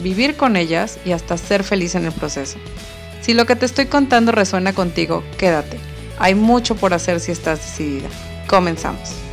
vivir con ellas y hasta ser feliz en el proceso. Si lo que te estoy contando resuena contigo, quédate. Hay mucho por hacer si estás decidida. Comenzamos.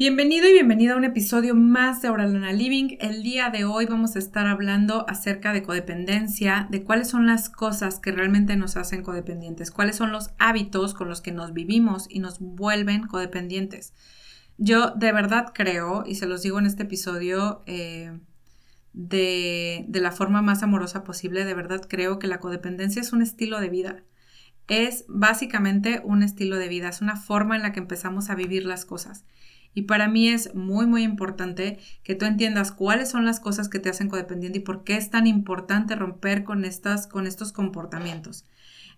Bienvenido y bienvenida a un episodio más de Auralana Living. El día de hoy vamos a estar hablando acerca de codependencia, de cuáles son las cosas que realmente nos hacen codependientes, cuáles son los hábitos con los que nos vivimos y nos vuelven codependientes. Yo de verdad creo, y se los digo en este episodio eh, de, de la forma más amorosa posible, de verdad creo que la codependencia es un estilo de vida. Es básicamente un estilo de vida, es una forma en la que empezamos a vivir las cosas. Y para mí es muy, muy importante que tú entiendas cuáles son las cosas que te hacen codependiente y por qué es tan importante romper con, estas, con estos comportamientos.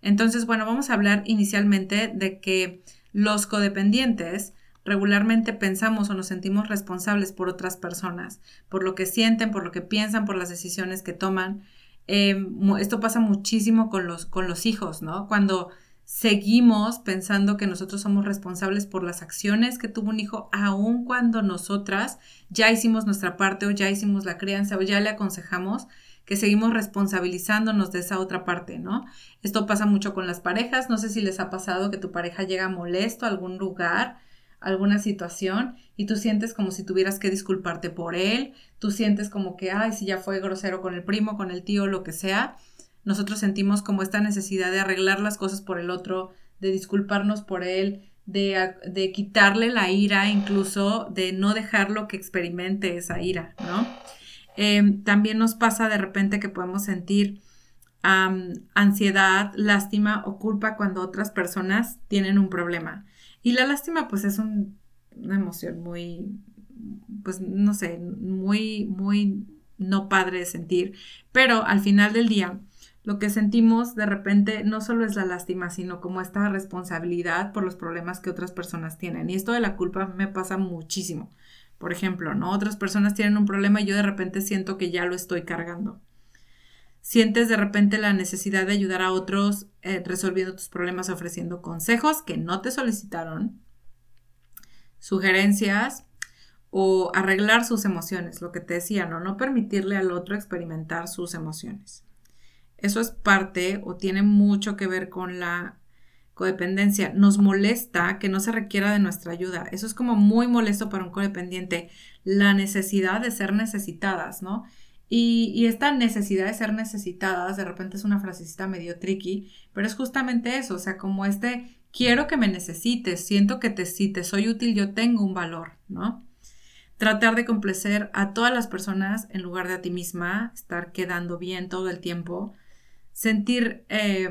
Entonces, bueno, vamos a hablar inicialmente de que los codependientes regularmente pensamos o nos sentimos responsables por otras personas, por lo que sienten, por lo que piensan, por las decisiones que toman. Em, esto pasa muchísimo con los, con los hijos, ¿no? Cuando seguimos pensando que nosotros somos responsables por las acciones que tuvo un hijo, aun cuando nosotras ya hicimos nuestra parte o ya hicimos la crianza o ya le aconsejamos que seguimos responsabilizándonos de esa otra parte, ¿no? Esto pasa mucho con las parejas, no sé si les ha pasado que tu pareja llega molesto a algún lugar, alguna situación y tú sientes como si tuvieras que disculparte por él, tú sientes como que, ay, si ya fue grosero con el primo, con el tío, lo que sea, nosotros sentimos como esta necesidad de arreglar las cosas por el otro, de disculparnos por él, de, de quitarle la ira, incluso de no dejarlo que experimente esa ira, ¿no? Em, también nos pasa de repente que podemos sentir ansiedad, lástima o culpa cuando otras personas tienen un problema. Y la lástima pues es una emoción muy, pues no sé, muy, muy no padre de sentir, pero al final del día lo que sentimos de repente no solo es la lástima, sino como esta responsabilidad por los problemas que otras personas tienen. Y esto de la culpa me pasa muchísimo. Por ejemplo, ¿no? Otras personas tienen un problema y yo de repente siento que ya lo estoy cargando. Sientes de repente la necesidad de ayudar a otros eh, resolviendo tus problemas, ofreciendo consejos que no te solicitaron, sugerencias o arreglar sus emociones, lo que te decía, ¿no? No permitirle al otro experimentar sus emociones. Eso es parte o tiene mucho que ver con la codependencia. Nos molesta que no se requiera de nuestra ayuda. Eso es como muy molesto para un codependiente. La necesidad de ser necesitadas, ¿no? Y, esta necesidad de ser necesitadas, de repente es una frasecita medio tricky, pero es justamente eso, o sea, como este, quiero que me necesites, siento que te, si te soy útil, yo tengo un valor, ¿no? Tratar de complacer a todas las personas en lugar de a ti misma, estar quedando bien todo el tiempo, sentir, eh,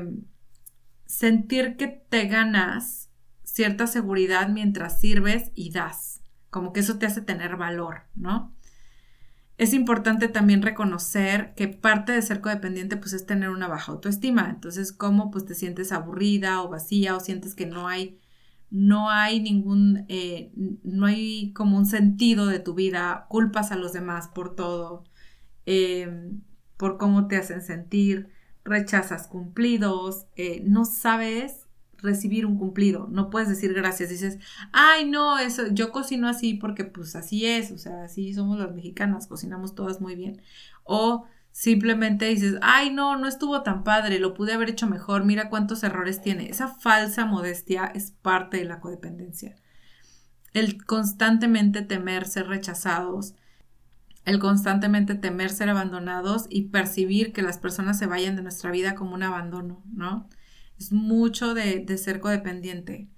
sentir que te ganas cierta seguridad mientras sirves y das, como que eso te hace tener valor, ¿no? Es importante también reconocer que parte de ser codependiente pues es tener una baja autoestima. Entonces, ¿cómo pues te sientes aburrida o vacía o sientes que no hay, no hay ningún, eh, no hay como un sentido de tu vida, culpas a los demás por todo, eh, por cómo te hacen sentir, rechazas cumplidos, eh, no sabes recibir un cumplido, no puedes decir gracias, dices, ay no, eso, yo cocino así porque pues así es, o sea, así somos las mexicanas, cocinamos todas muy bien, o simplemente dices, ay no, no estuvo tan padre, lo pude haber hecho mejor, mira cuántos errores tiene, esa falsa modestia es parte de la codependencia. El constantemente temer ser rechazados, el constantemente temer ser abandonados y percibir que las personas se vayan de nuestra vida como un abandono, ¿no? Es mucho de, ser codependiente.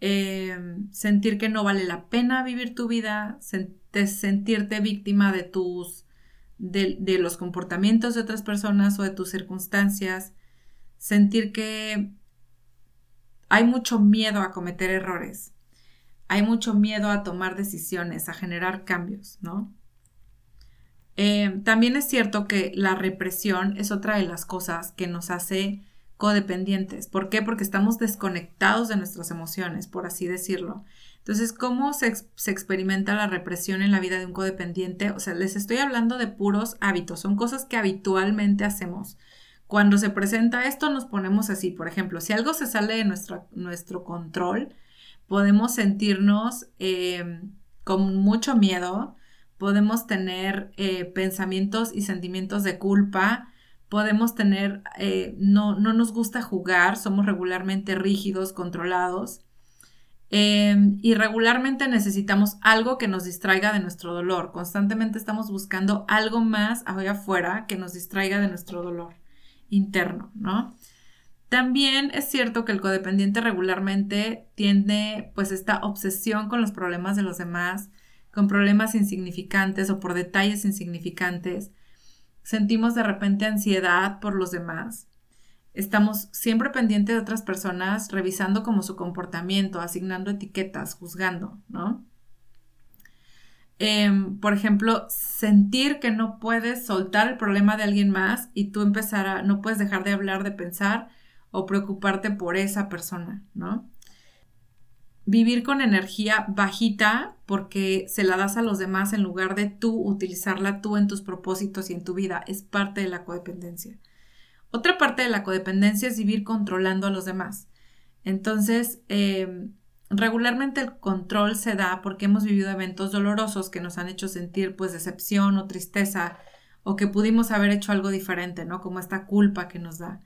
Em, sentir que no vale la pena vivir tu vida, sentirte víctima de tus, de, de los comportamientos de otras personas o de tus circunstancias, sentir que hay mucho miedo a cometer errores, hay mucho miedo a tomar decisiones, a generar cambios, ¿no? Eh, también es cierto que la represión es otra de las cosas que nos hace codependientes. ¿Por qué? Porque estamos desconectados de nuestras emociones, por así decirlo. Entonces, ¿cómo se, se, experimenta la represión en la vida de un codependiente? O sea, les estoy hablando de puros hábitos, son cosas que habitualmente hacemos. Cuando se presenta esto, nos ponemos así. Por ejemplo, si algo se sale de nuestro, nuestro control, podemos sentirnos eh, con mucho miedo, podemos tener eh, pensamientos y sentimientos de culpa, podemos tener, eh, no, no nos gusta jugar, somos regularmente rígidos, controlados. Em, y regularmente necesitamos algo que nos distraiga de nuestro dolor. Constantemente estamos buscando algo más allá afuera que nos distraiga de nuestro dolor interno, ¿no? También es cierto que el codependiente regularmente tiene pues esta obsesión con los problemas de los demás, con problemas insignificantes o por detalles insignificantes. Sentimos de repente ansiedad por los demás. Estamos siempre pendientes de otras personas, revisando como su comportamiento, asignando etiquetas, juzgando, ¿no? Em, por ejemplo, sentir que no puedes soltar el problema de alguien más y tú empezar a, no puedes dejar de hablar, de pensar o preocuparte por esa persona, ¿no? Vivir con energía bajita porque se la das a los demás en lugar de tú utilizarla tú en tus propósitos y en tu vida es parte de la codependencia. Otra parte de la codependencia es vivir controlando a los demás. Entonces, em, Regularmente el control se da porque hemos vivido eventos dolorosos que nos han hecho sentir pues decepción o tristeza o que pudimos haber hecho algo diferente, ¿no? Como esta culpa que nos da.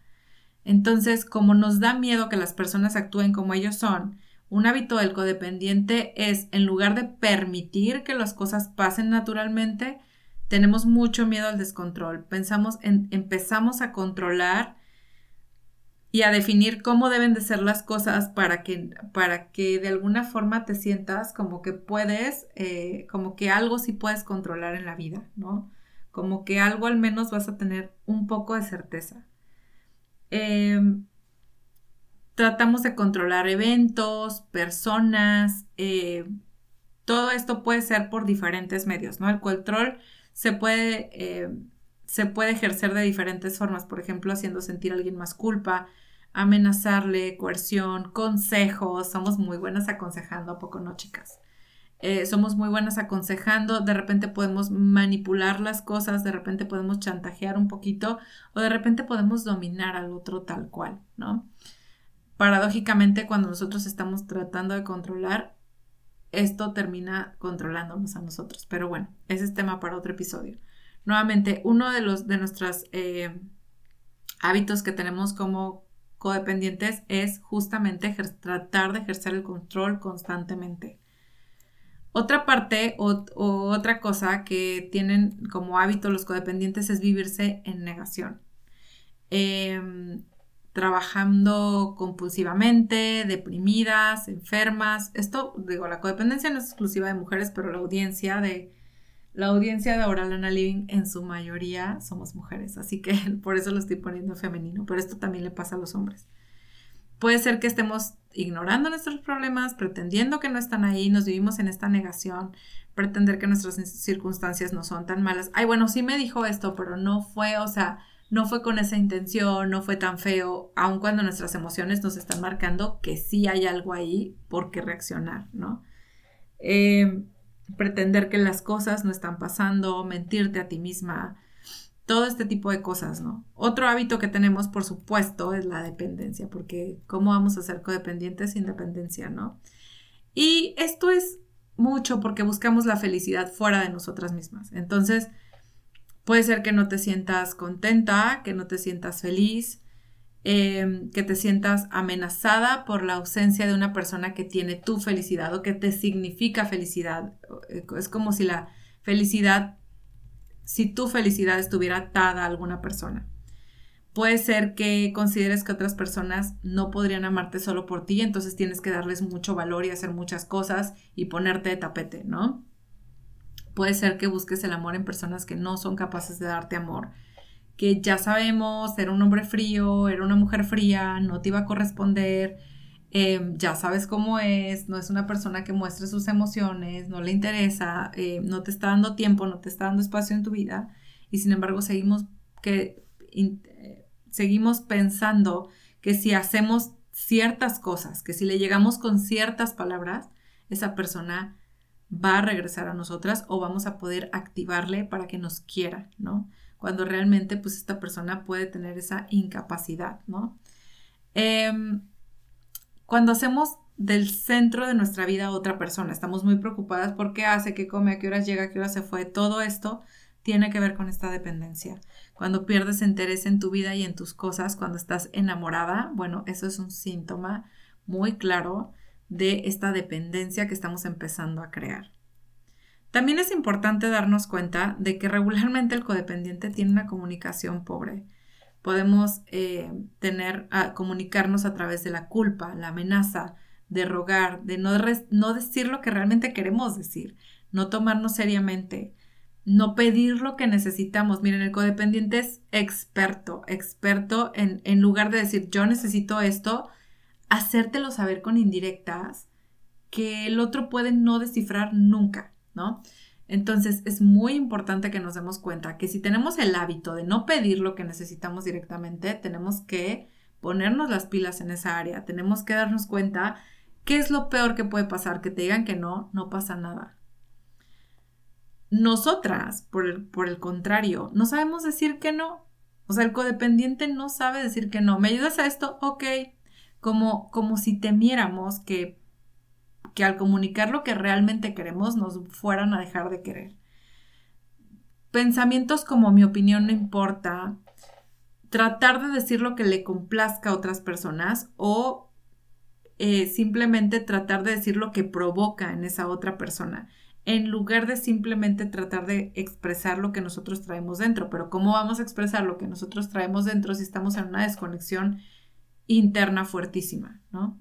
Entonces, como nos da miedo que las personas actúen como ellos son, un hábito del codependiente es, en lugar de permitir que las cosas pasen naturalmente, tenemos mucho miedo al descontrol. Pensamos en, empezamos a controlar y a definir cómo deben de ser las cosas para que, para que de alguna forma te sientas como que puedes, eh, como que algo sí puedes controlar en la vida, ¿no? Como que algo al menos vas a tener un poco de certeza. Em, tratamos de controlar eventos, personas, eh, todo esto puede ser por diferentes medios, ¿no? El control se puede eh, se puede ejercer de diferentes formas, por ejemplo, haciendo sentir a alguien más culpa, amenazarle, coerción, consejos. Somos muy buenas aconsejando, ¿a poco no, chicas? Eh, somos muy buenas aconsejando, de repente podemos manipular las cosas, de repente podemos chantajear un poquito o de repente podemos dominar al otro tal cual, ¿no? Paradójicamente, cuando nosotros estamos tratando de controlar, esto termina controlándonos a nosotros. Pero bueno, ese es tema para otro episodio. Nuevamente, uno de los de nuestros eh, hábitos que tenemos como codependientes es justamente tratar de ejercer el control constantemente. Otra parte o, otra cosa que tienen como hábito los codependientes es vivirse en negación. Em, trabajando compulsivamente, deprimidas, enfermas. Esto, digo, la codependencia no es exclusiva de mujeres, pero la audiencia de la audiencia de Oral Lana Living en su mayoría somos mujeres, así que por eso lo estoy poniendo femenino, pero esto también le pasa a los hombres. Puede ser que estemos ignorando nuestros problemas, pretendiendo que no están ahí, nos vivimos en esta negación, pretender que nuestras circunstancias no son tan malas. Ay, bueno, sí me dijo esto, pero no fue, o sea, no fue con esa intención, no fue tan feo, aun cuando nuestras emociones nos están marcando que sí hay algo ahí por qué reaccionar, ¿no? Eh, pretender que las cosas no están pasando, mentirte a ti misma, todo este tipo de cosas, ¿no? Otro hábito que tenemos, por supuesto, es la dependencia, porque ¿cómo vamos a ser codependientes sin dependencia, ¿no? Y esto es mucho porque buscamos la felicidad fuera de nosotras mismas. Entonces, puede ser que no te sientas contenta, que no te sientas feliz, Em, que te sientas amenazada por la ausencia de una persona que tiene tu felicidad o que te significa felicidad. Es como si la felicidad, si tu felicidad estuviera atada a alguna persona. Puede ser que consideres que otras personas no podrían amarte solo por ti, entonces tienes que darles mucho valor y hacer muchas cosas y ponerte de tapete, ¿no? Puede ser que busques el amor en personas que no son capaces de darte amor que ya sabemos, era un hombre frío, era una mujer fría, no te iba a corresponder, Em, ya sabes cómo es, no es una persona que muestre sus emociones, no le interesa, eh, no te está dando tiempo, no te está dando espacio en tu vida y sin embargo seguimos que eh, seguimos pensando que si hacemos ciertas cosas, que si le llegamos con ciertas palabras, esa persona va a regresar a nosotras o vamos a poder activarle para que nos quiera, ¿no? Cuando realmente pues esta persona puede tener esa incapacidad, ¿no? Em, cuando hacemos del centro de nuestra vida a otra persona, estamos muy preocupadas por qué hace, qué come, a qué horas llega, a qué hora se fue, todo esto tiene que ver con esta dependencia. Cuando pierdes interés en tu vida y en tus cosas, cuando estás enamorada, bueno, eso es un síntoma muy claro de esta dependencia que estamos empezando a crear. También es importante darnos cuenta de que regularmente el codependiente tiene una comunicación pobre podemos eh, tener, a comunicarnos a través de la culpa, la amenaza, de rogar, de no, no decir lo que realmente queremos decir, no tomarnos seriamente, no pedir lo que necesitamos. Miren, el codependiente es experto, experto en, en lugar de decir yo necesito esto, hacértelo saber con indirectas que el otro puede no descifrar nunca, ¿no? Entonces es muy importante que nos demos cuenta que si tenemos el hábito de no pedir lo que necesitamos directamente, tenemos que ponernos las pilas en esa área, tenemos que darnos cuenta qué es lo peor que puede pasar, que te digan que no, no pasa nada. Nosotras, por el, por el contrario, no sabemos decir que no. O sea, el codependiente no sabe decir que no. ¿Me ayudas a esto? Ok. Como, como si temiéramos que que al comunicar lo que realmente queremos nos fueran a dejar de querer. Pensamientos como mi opinión no importa, tratar de decir lo que le complazca a otras personas o eh, simplemente tratar de decir lo que provoca en esa otra persona, en lugar de simplemente tratar de expresar lo que nosotros traemos dentro. Pero ¿cómo vamos a expresar lo que nosotros traemos dentro si estamos en una desconexión interna fuertísima, ¿no?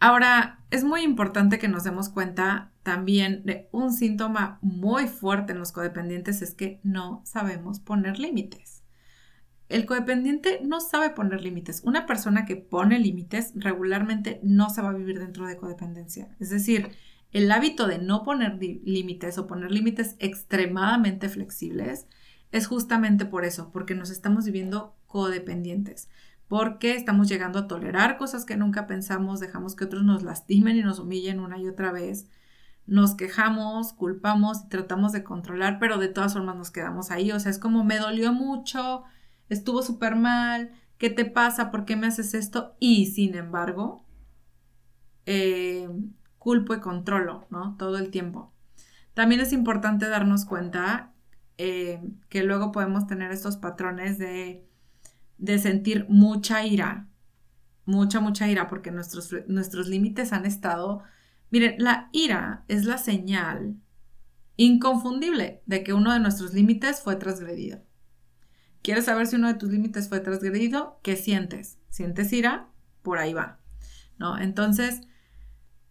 Ahora, es muy importante que nos demos cuenta también de un síntoma muy fuerte en los codependientes es que no sabemos poner límites. El codependiente no sabe poner límites. Una persona que pone límites regularmente no se va a vivir dentro de codependencia. Es decir, el hábito de no poner límites o poner límites extremadamente flexibles es justamente por eso, porque nos estamos viviendo codependientes porque estamos llegando a tolerar cosas que nunca pensamos, dejamos que otros nos lastimen y nos humillen una y otra vez, nos quejamos, culpamos y tratamos de controlar, pero de todas formas nos quedamos ahí, o sea, es como me dolió mucho, estuvo súper mal, ¿qué te pasa? ¿Por qué me haces esto? Y sin embargo, eh, culpo y controlo, ¿no? Todo el tiempo. También es importante darnos cuenta eh, que luego podemos tener estos patrones de de sentir mucha ira, mucha, mucha ira, porque nuestros, nuestros límites han estado... Miren, la ira es la señal inconfundible de que uno de nuestros límites fue transgredido. ¿Quieres saber si uno de tus límites fue transgredido? ¿Qué sientes? ¿Sientes ira? Por ahí va. ¿No? Entonces,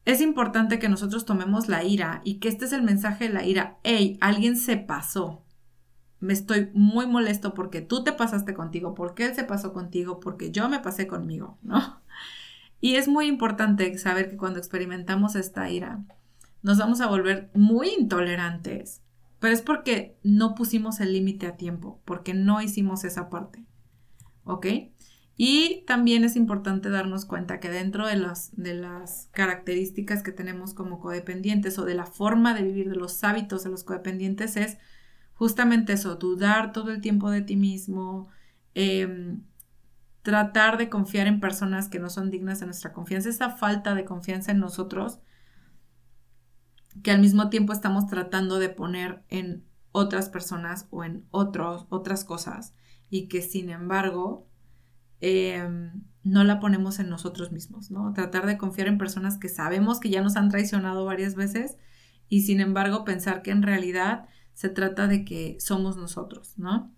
es importante que nosotros tomemos la ira y que este es el mensaje de la ira. Hey, alguien se pasó me estoy muy molesto porque tú te pasaste contigo, porque él se pasó contigo, porque yo me pasé conmigo, ¿no? Y es muy importante saber que cuando experimentamos esta ira, nos vamos a volver muy intolerantes, pero es porque no pusimos el límite a tiempo, porque no hicimos esa parte, ¿ok? Y también es importante darnos cuenta que dentro de las, de las características que tenemos como codependientes o de la forma de vivir, de los hábitos de los codependientes es justamente eso, dudar todo el tiempo de ti mismo, em, tratar de confiar en personas que no son dignas de nuestra confianza, esa falta de confianza en nosotros que al mismo tiempo estamos tratando de poner en otras personas o en otros, otras cosas y que sin embargo em, no la ponemos en nosotros mismos, ¿no? Tratar de confiar en personas que sabemos que ya nos han traicionado varias veces y sin embargo pensar que en realidad se trata de que somos nosotros, ¿no?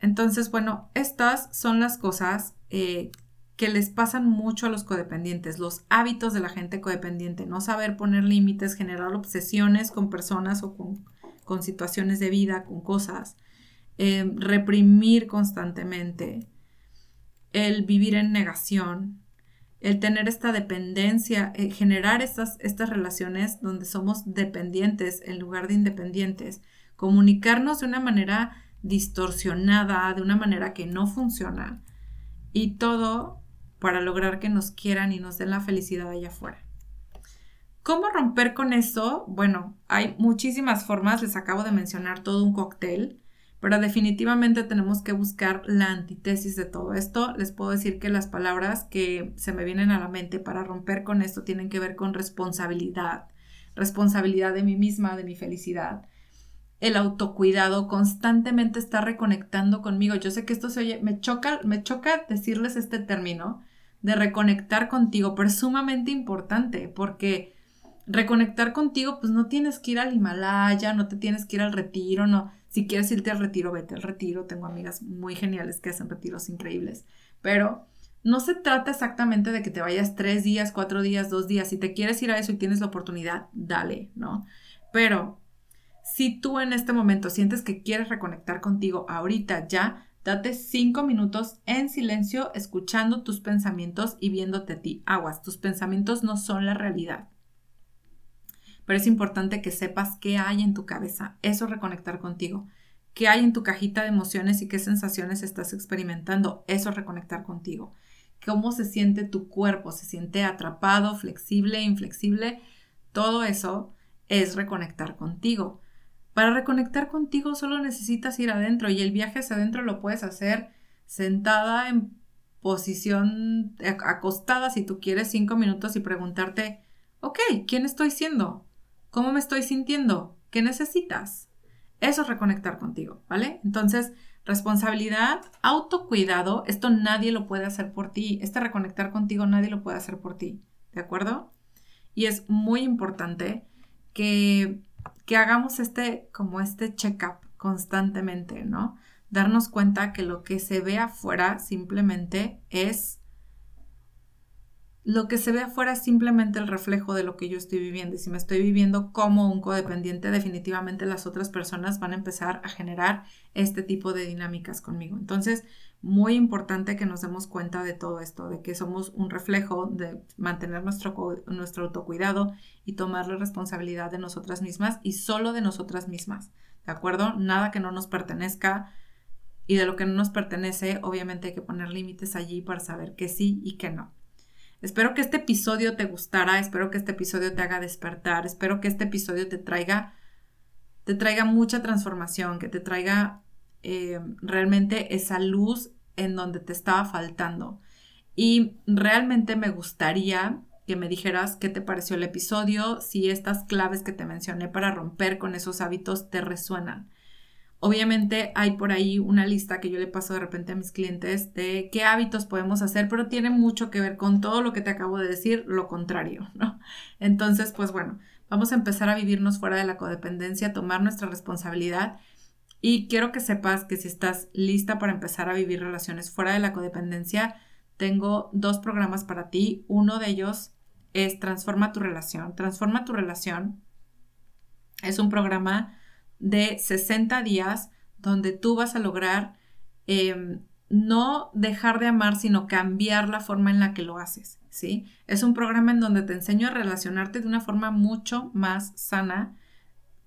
Entonces, bueno, estas son las cosas eh, que les pasan mucho a los codependientes, los hábitos de la gente codependiente, no saber poner límites, generar obsesiones con personas o con, situaciones de vida, con cosas, eh, reprimir constantemente, el vivir en negación, el tener esta dependencia, eh, generar estas, estas relaciones donde somos dependientes en lugar de independientes, comunicarnos de una manera distorsionada, de una manera que no funciona, y todo para lograr que nos quieran y nos den la felicidad allá afuera. ¿Cómo romper con eso? Bueno, hay muchísimas formas, les acabo de mencionar todo un cóctel pero definitivamente tenemos que buscar la antítesis de todo esto. Les puedo decir que las palabras que se me vienen a la mente para romper con esto tienen que ver con responsabilidad, responsabilidad de mí misma, de mi felicidad. El autocuidado constantemente está reconectando conmigo. Yo sé que esto se oye, me choca, me choca decirles este término de reconectar contigo, pero es sumamente importante porque reconectar contigo, pues no tienes que ir al Himalaya, no te tienes que ir al retiro, no si quieres irte al retiro, vete al retiro. Tengo amigas muy geniales que hacen retiros increíbles. Pero no se trata exactamente de que te vayas tres días, cuatro días, dos días. Si te quieres ir a eso y tienes la oportunidad, dale, ¿no? Pero si tú en este momento sientes que quieres reconectar contigo ahorita ya, date cinco minutos en silencio escuchando tus pensamientos y viéndote a ti. Aguas, tus pensamientos no son la realidad pero es importante que sepas qué hay en tu cabeza. Eso es reconectar contigo. ¿Qué hay en tu cajita de emociones y qué sensaciones estás experimentando? Eso es reconectar contigo. ¿Cómo se siente tu cuerpo? ¿Se siente atrapado, flexible, inflexible? Todo eso es reconectar contigo. Para reconectar contigo solo necesitas ir adentro y el viaje hacia adentro lo puedes hacer sentada en posición acostada si tú quieres cinco minutos y preguntarte, ok, ¿quién estoy siendo? ¿Cómo me estoy sintiendo? ¿Qué necesitas? Eso es reconectar contigo, ¿vale? Entonces, responsabilidad, autocuidado, esto nadie lo puede hacer por ti. Este reconectar contigo nadie lo puede hacer por ti, ¿de acuerdo? Y es muy importante que, que hagamos este, como este check-up constantemente, ¿no? Darnos cuenta que lo que se ve afuera simplemente es lo que se ve afuera es simplemente el reflejo de lo que yo estoy viviendo. Y si me estoy viviendo como un codependiente, definitivamente las otras personas van a empezar a generar este tipo de dinámicas conmigo. Entonces, muy importante que nos demos cuenta de todo esto, de que somos un reflejo, de mantener nuestro, nuestro autocuidado y tomar la responsabilidad de nosotras mismas y solo de nosotras mismas. ¿De acuerdo? Nada que no nos pertenezca. Y de lo que no nos pertenece, obviamente hay que poner límites allí para saber que sí y que no. Espero que este episodio te gustara, espero que este episodio te haga despertar, espero que este episodio te traiga, te traiga mucha transformación, que te traiga eh, realmente esa luz en donde te estaba faltando. Y realmente me gustaría que me dijeras qué te pareció el episodio, si estas claves que te mencioné para romper con esos hábitos te resuenan. Obviamente hay por ahí una lista que yo le paso de repente a mis clientes de qué hábitos podemos hacer, pero tiene mucho que ver con todo lo que te acabo de decir, lo contrario, ¿no? Entonces, pues bueno, vamos a empezar a vivirnos fuera de la codependencia, tomar nuestra responsabilidad y quiero que sepas que si estás lista para empezar a vivir relaciones fuera de la codependencia, tengo dos programas para ti. Uno de ellos es Transforma tu relación. Transforma tu relación es un programa de 60 días donde tú vas a lograr em, no dejar de amar, sino cambiar la forma en la que lo haces, ¿sí? Es un programa en donde te enseño a relacionarte de una forma mucho más sana,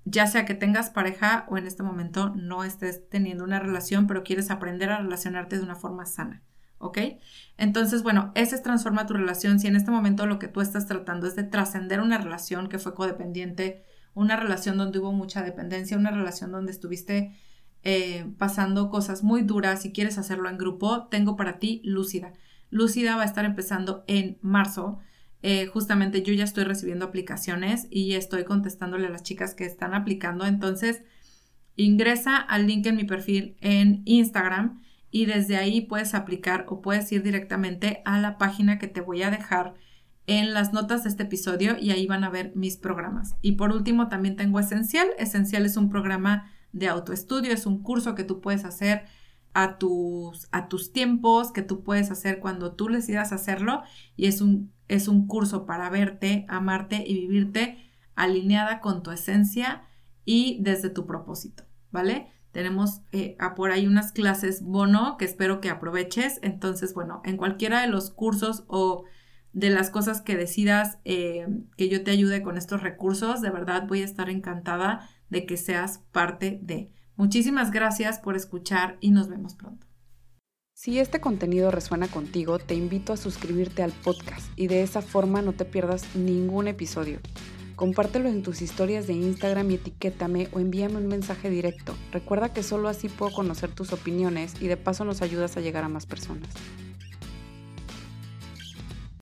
ya sea que tengas pareja o en este momento no estés teniendo una relación, pero quieres aprender a relacionarte de una forma sana. ¿Ok? Entonces, bueno, ese es transforma tu relación. Si en este momento lo que tú estás tratando es de trascender una relación que fue codependiente, una relación donde hubo mucha dependencia, una relación donde estuviste eh, pasando cosas muy duras y quieres hacerlo en grupo, tengo para ti Lúcida. Lúcida va a estar empezando en marzo. Eh, justamente yo ya estoy recibiendo aplicaciones y estoy contestándole a las chicas que están aplicando. Entonces, ingresa al link en mi perfil en Instagram y desde ahí puedes aplicar o puedes ir directamente a la página que te voy a dejar en las notas de este episodio y ahí van a ver mis programas. Y por último también tengo Esencial. Esencial es un programa de autoestudio, es un curso que tú puedes hacer a tus, a tus tiempos, que tú puedes hacer cuando tú decidas hacerlo y es un, es un curso para verte, amarte y vivirte alineada con tu esencia y desde tu propósito, ¿vale? Tenemos eh, por ahí unas clases bono que espero que aproveches. Entonces, bueno, en cualquiera de los cursos o de las cosas que decidas eh, que yo te ayude con estos recursos, de verdad voy a estar encantada de que seas parte de. Muchísimas gracias por escuchar y nos vemos pronto. Si este contenido resuena contigo, te invito a suscribirte al podcast y de esa forma no te pierdas ningún episodio. Compártelo en tus historias de Instagram y etiquétame o envíame un mensaje directo. Recuerda que solo así puedo conocer tus opiniones y de paso nos ayudas a llegar a más personas.